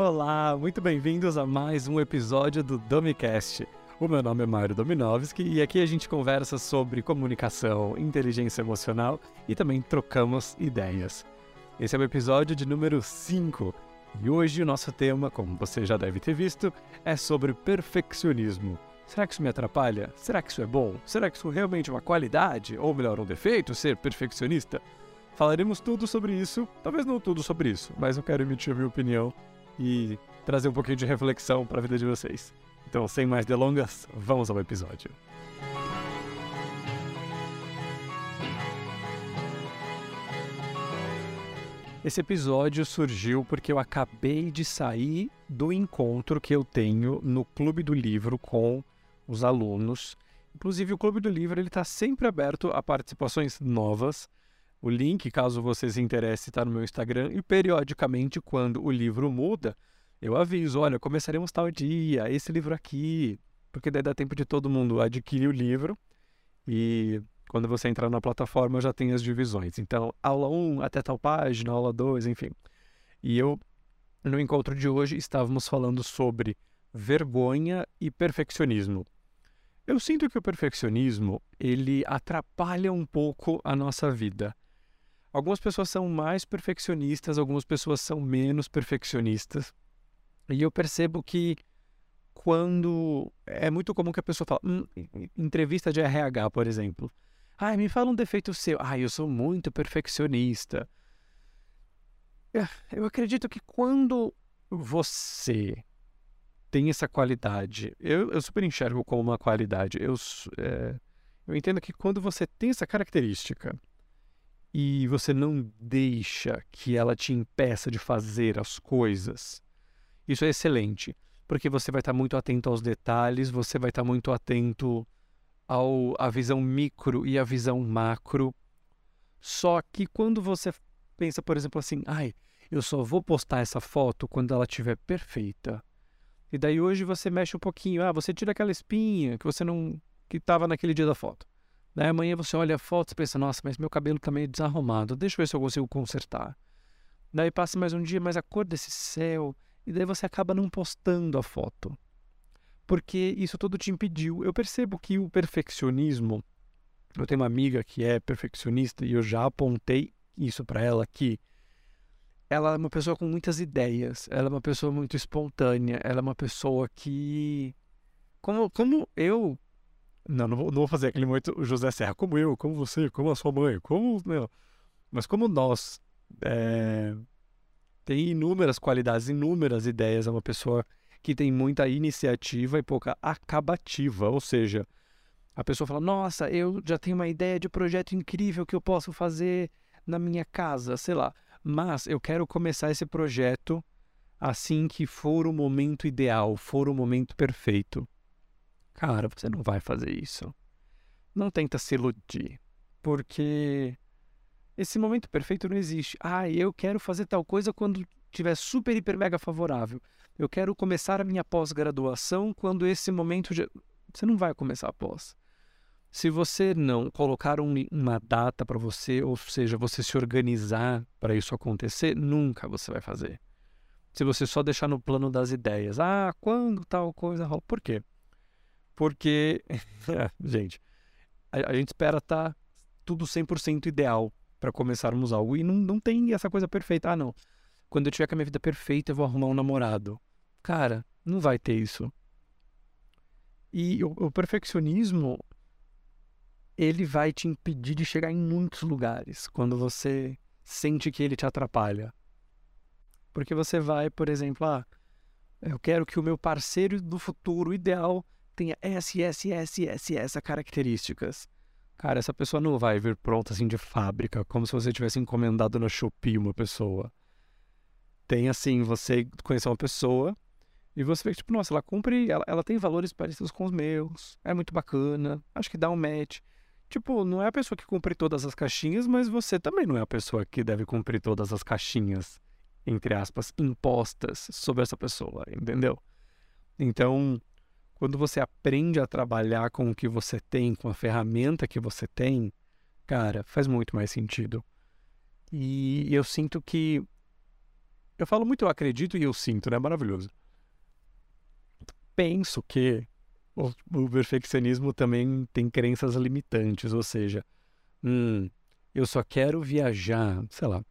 Olá, muito bem-vindos a mais um episódio do Domicast. O meu nome é Mário Dominovski e aqui a gente conversa sobre comunicação, inteligência emocional e também trocamos ideias. Esse é o episódio de número 5 e hoje o nosso tema, como você já deve ter visto, é sobre perfeccionismo. Será que isso me atrapalha? Será que isso é bom? Será que isso realmente é uma qualidade? Ou melhor, um defeito, ser perfeccionista? Falaremos tudo sobre isso, talvez não tudo sobre isso, mas eu quero emitir a minha opinião e trazer um pouquinho de reflexão para a vida de vocês. Então, sem mais delongas, vamos ao episódio. Esse episódio surgiu porque eu acabei de sair do encontro que eu tenho no Clube do Livro com os alunos. Inclusive, o Clube do Livro está sempre aberto a participações novas. O link, caso você se interesse, está no meu Instagram. E periodicamente, quando o livro muda, eu aviso: olha, começaremos tal dia, esse livro aqui. Porque daí dá tempo de todo mundo adquirir o livro. E quando você entrar na plataforma, já tem as divisões. Então, aula 1 até tal página, aula 2, enfim. E eu, no encontro de hoje, estávamos falando sobre vergonha e perfeccionismo. Eu sinto que o perfeccionismo, ele atrapalha um pouco a nossa vida. Algumas pessoas são mais perfeccionistas, algumas pessoas são menos perfeccionistas. E eu percebo que quando é muito comum que a pessoa fala, hum, entrevista de RH, por exemplo. Ah, me fala um defeito seu. Ah, eu sou muito perfeccionista. É, eu acredito que quando você tem essa qualidade. Eu, eu super enxergo como uma qualidade. Eu, é, eu entendo que quando você tem essa característica e você não deixa que ela te impeça de fazer as coisas, isso é excelente. Porque você vai estar muito atento aos detalhes, você vai estar muito atento ao, à visão micro e à visão macro. Só que quando você pensa, por exemplo, assim, ai, eu só vou postar essa foto quando ela estiver perfeita e daí hoje você mexe um pouquinho, ah, você tira aquela espinha que você não que estava naquele dia da foto. Daí amanhã você olha a foto e pensa, nossa, mas meu cabelo está meio desarrumado, deixa eu ver se eu consigo consertar. Daí passa mais um dia, mas a cor desse céu, e daí você acaba não postando a foto. Porque isso tudo te impediu. Eu percebo que o perfeccionismo, eu tenho uma amiga que é perfeccionista e eu já apontei isso para ela que ela é uma pessoa com muitas ideias, ela é uma pessoa muito espontânea, ela é uma pessoa que. Como, como eu. Não, não vou, não vou fazer aquele muito José Serra, como eu, como você, como a sua mãe, como. Não. Mas como nós. É, tem inúmeras qualidades, inúmeras ideias, é uma pessoa que tem muita iniciativa e pouca acabativa, ou seja, a pessoa fala: Nossa, eu já tenho uma ideia de projeto incrível que eu posso fazer na minha casa, sei lá. Mas eu quero começar esse projeto assim que for o momento ideal, for o momento perfeito. Cara, você não vai fazer isso. Não tenta se iludir, porque esse momento perfeito não existe. Ah, eu quero fazer tal coisa quando tiver super, hiper, mega favorável. Eu quero começar a minha pós-graduação quando esse momento já... Você não vai começar a pós. Se você não colocar um, uma data para você, ou seja, você se organizar para isso acontecer, nunca você vai fazer. Se você só deixar no plano das ideias, ah, quando tal coisa rola. Por quê? Porque, gente, a, a, gente espera estar tá tudo 100% ideal para começarmos algo e não, não tem essa coisa perfeita. Ah, não. Quando eu tiver com a minha vida perfeita, eu vou arrumar um namorado. Cara, não vai ter isso. E o, o perfeccionismo ele vai te impedir de chegar em muitos lugares quando você sente que ele te atrapalha. Porque você vai, por exemplo, ah, eu quero que o meu parceiro do futuro ideal tenha S, S, S, S, S características. Cara, essa pessoa não vai vir pronta assim de fábrica, como se você tivesse encomendado na Shopee uma pessoa. Tem assim, você conhecer uma pessoa e você vê que, tipo, nossa, ela cumpre, ela, ela tem valores parecidos com os meus, é muito bacana, acho que dá um match. Tipo, não é a pessoa que cumpre todas as caixinhas, mas você também não é a pessoa que deve cumprir todas as caixinhas, entre aspas, impostas sobre essa pessoa, entendeu? Então, quando você aprende a trabalhar com o que você tem, com a ferramenta que você tem, cara, faz muito mais sentido. E eu sinto que Eu falo muito eu acredito e eu sinto, né? Maravilhoso. Penso que o, o perfeccionismo também tem crenças limitantes, ou seja, hum, eu só quero viajar, sei lá,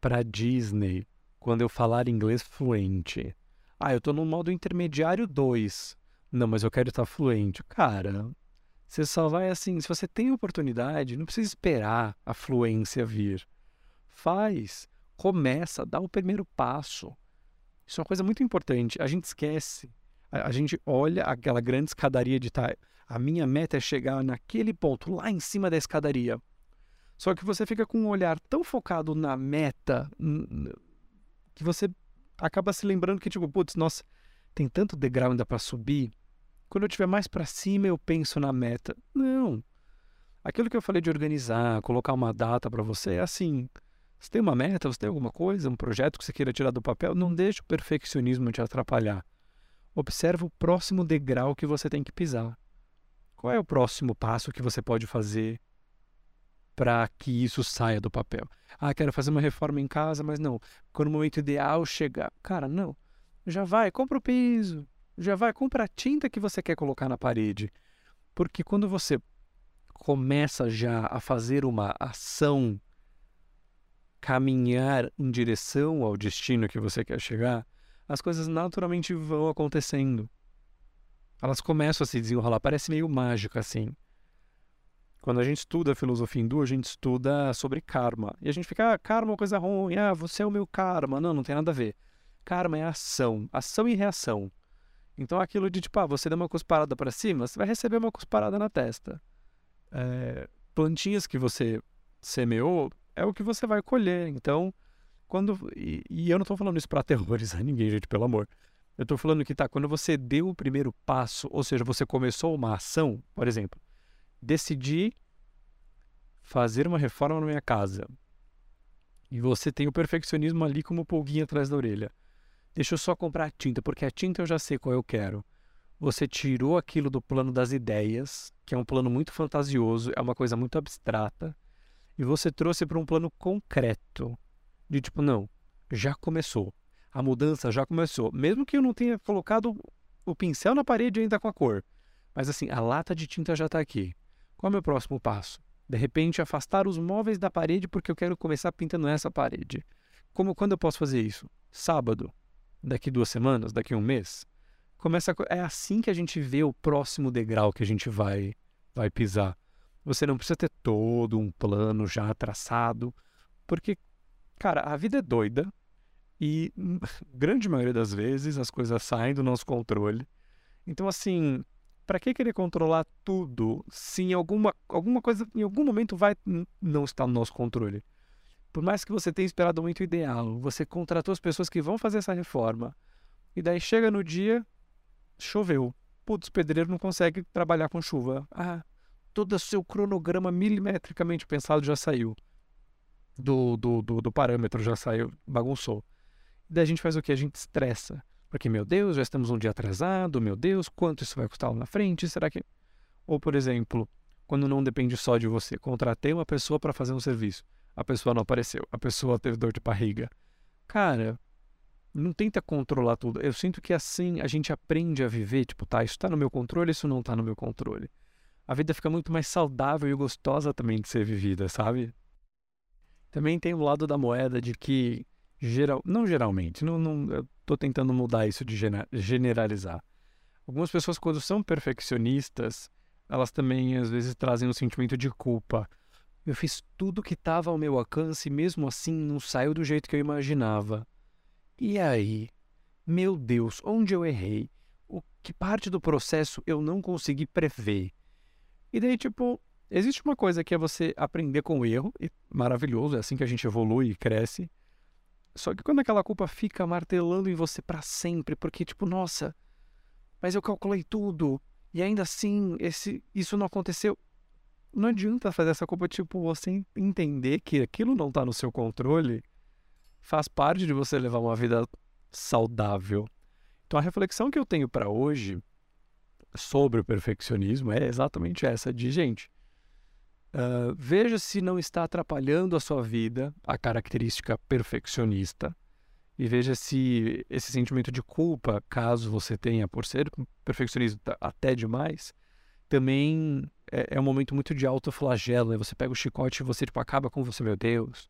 para Disney quando eu falar inglês fluente. Ah, eu tô no modo intermediário 2. Não, mas eu quero estar fluente. Cara, você só vai assim, se você tem oportunidade, não precisa esperar a fluência vir. Faz começa, dá o primeiro passo. Isso é uma coisa muito importante. A gente esquece. A, a gente olha aquela grande escadaria de tá, a minha meta é chegar naquele ponto, lá em cima da escadaria. Só que você fica com um olhar tão focado na meta que você acaba se lembrando que, tipo, putz, nossa, tem tanto degrau ainda para subir. Quando eu estiver mais para cima, eu penso na meta. Não. Aquilo que eu falei de organizar, colocar uma data para você, é assim. Você tem uma meta, você tem alguma coisa, um projeto que você queira tirar do papel, não deixe o perfeccionismo te atrapalhar. Observe o próximo degrau que você tem que pisar. Qual é o próximo passo que você pode fazer para que isso saia do papel? Ah, quero fazer uma reforma em casa, mas não. Quando o momento ideal chegar, cara, não. Já vai, compra o piso. Já vai, compra a tinta que você quer colocar na parede. Porque quando você começa já a fazer uma ação caminhar em direção ao destino que você quer chegar, as coisas naturalmente vão acontecendo. Elas começam a se desenrolar, parece meio mágico assim. Quando a gente estuda a filosofia hindu, a gente estuda sobre karma. E a gente fica, ah, karma é uma coisa ruim, ah, você é o meu karma. Não, não tem nada a ver. Karma é ação, ação e reação. Então aquilo de tipo, ah, você dá uma cusparada para cima, você vai receber uma cusparada na testa. É, plantinhas que você semeou, é o que você vai colher. Então, quando. E, e eu não estou falando isso para aterrorizar ninguém, gente, pelo amor. Eu estou falando que tá, quando você deu o primeiro passo, ou seja, você começou uma ação, por exemplo, decidi fazer uma reforma na minha casa. E você tem o perfeccionismo ali como pulguinha atrás da orelha. Deixa eu só comprar a tinta, porque a tinta eu já sei qual eu quero. Você tirou aquilo do plano das ideias, que é um plano muito fantasioso, é uma coisa muito abstrata, e você trouxe para um plano concreto. De tipo, não, já começou. A mudança já começou. Mesmo que eu não tenha colocado o pincel na parede ainda com a cor. Mas assim, a lata de tinta já está aqui. Qual é o meu próximo passo? De repente, afastar os móveis da parede porque eu quero começar pintando essa parede. Como quando eu posso fazer isso? Sábado, daqui duas semanas, daqui um mês. Começa a... é assim que a gente vê o próximo degrau que a gente vai vai pisar. Você não precisa ter todo um plano já traçado, porque, cara, a vida é doida e, grande maioria das vezes, as coisas saem do nosso controle. Então, assim, para que querer controlar tudo se alguma, alguma coisa em algum momento vai não estar no nosso controle? Por mais que você tenha esperado muito ideal, você contratou as pessoas que vão fazer essa reforma, e daí chega no dia, choveu. Putz, o pedreiro não consegue trabalhar com chuva. Ah, todo o seu cronograma milimetricamente pensado já saiu. Do, do, do, do parâmetro já saiu, bagunçou. E daí a gente faz o que? A gente estressa. Porque, meu Deus, já estamos um dia atrasado, meu Deus, quanto isso vai custar lá na frente? Será que. Ou, por exemplo, quando não depende só de você, contratei uma pessoa para fazer um serviço, a pessoa não apareceu, a pessoa teve dor de barriga. Cara, não tenta controlar tudo. Eu sinto que assim a gente aprende a viver, tipo, tá, isso está no meu controle, isso não está no meu controle a vida fica muito mais saudável e gostosa também de ser vivida, sabe? Também tem o lado da moeda de que, geral, não geralmente, não, não, eu tô tentando mudar isso de generalizar. Algumas pessoas, quando são perfeccionistas, elas também às vezes trazem um sentimento de culpa. Eu fiz tudo que estava ao meu alcance e mesmo assim não saiu do jeito que eu imaginava. E aí? Meu Deus, onde eu errei? O que parte do processo eu não consegui prever? E daí, tipo, existe uma coisa que é você aprender com o erro, e maravilhoso, é assim que a gente evolui e cresce. Só que quando aquela culpa fica martelando em você para sempre, porque, tipo, nossa, mas eu calculei tudo, e ainda assim esse, isso não aconteceu. Não adianta fazer essa culpa, tipo, você entender que aquilo não tá no seu controle, faz parte de você levar uma vida saudável. Então a reflexão que eu tenho para hoje sobre o perfeccionismo é exatamente essa de gente. Uh, veja se não está atrapalhando a sua vida a característica perfeccionista e veja se esse sentimento de culpa, caso você tenha por ser perfeccionista até demais, também é, é um momento muito de autoflagelo. Né? Você pega o chicote e você tipo, acaba com você, meu Deus,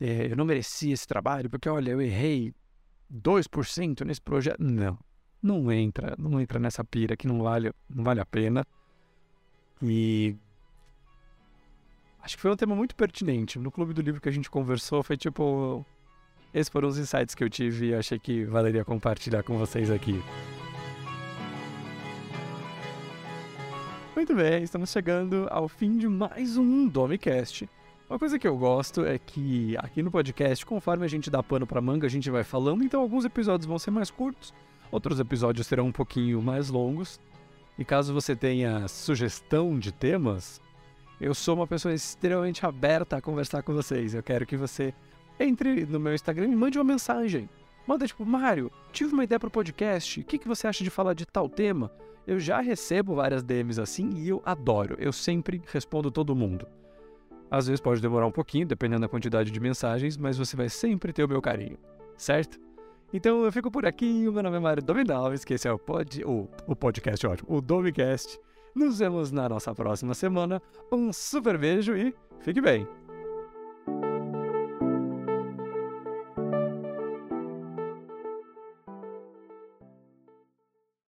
é, eu não merecia esse trabalho, porque olha, eu errei 2% nesse projeto. Não, não entra, não entra nessa pira que não vale, não vale a pena. E acho que foi um tema muito pertinente. No clube do livro que a gente conversou, foi tipo esses foram os insights que eu tive e achei que valeria compartilhar com vocês aqui. Muito bem, estamos chegando ao fim de mais um Domicast. Uma coisa que eu gosto é que aqui no podcast, conforme a gente dá pano pra manga, a gente vai falando, então alguns episódios vão ser mais curtos, outros episódios serão um pouquinho mais longos. E caso você tenha sugestão de temas, eu sou uma pessoa extremamente aberta a conversar com vocês. Eu quero que você entre no meu Instagram e mande uma mensagem. Manda tipo, Mário, tive uma ideia para o podcast, o que, que você acha de falar de tal tema? Eu já recebo várias DMs assim e eu adoro, eu sempre respondo todo mundo. Às vezes pode demorar um pouquinho, dependendo da quantidade de mensagens, mas você vai sempre ter o meu carinho, certo? Então eu fico por aqui, o meu nome é Mário Dominalves, que esse é o, pod, o, o podcast ótimo, o Domicast. Nos vemos na nossa próxima semana. Um super beijo e fique bem!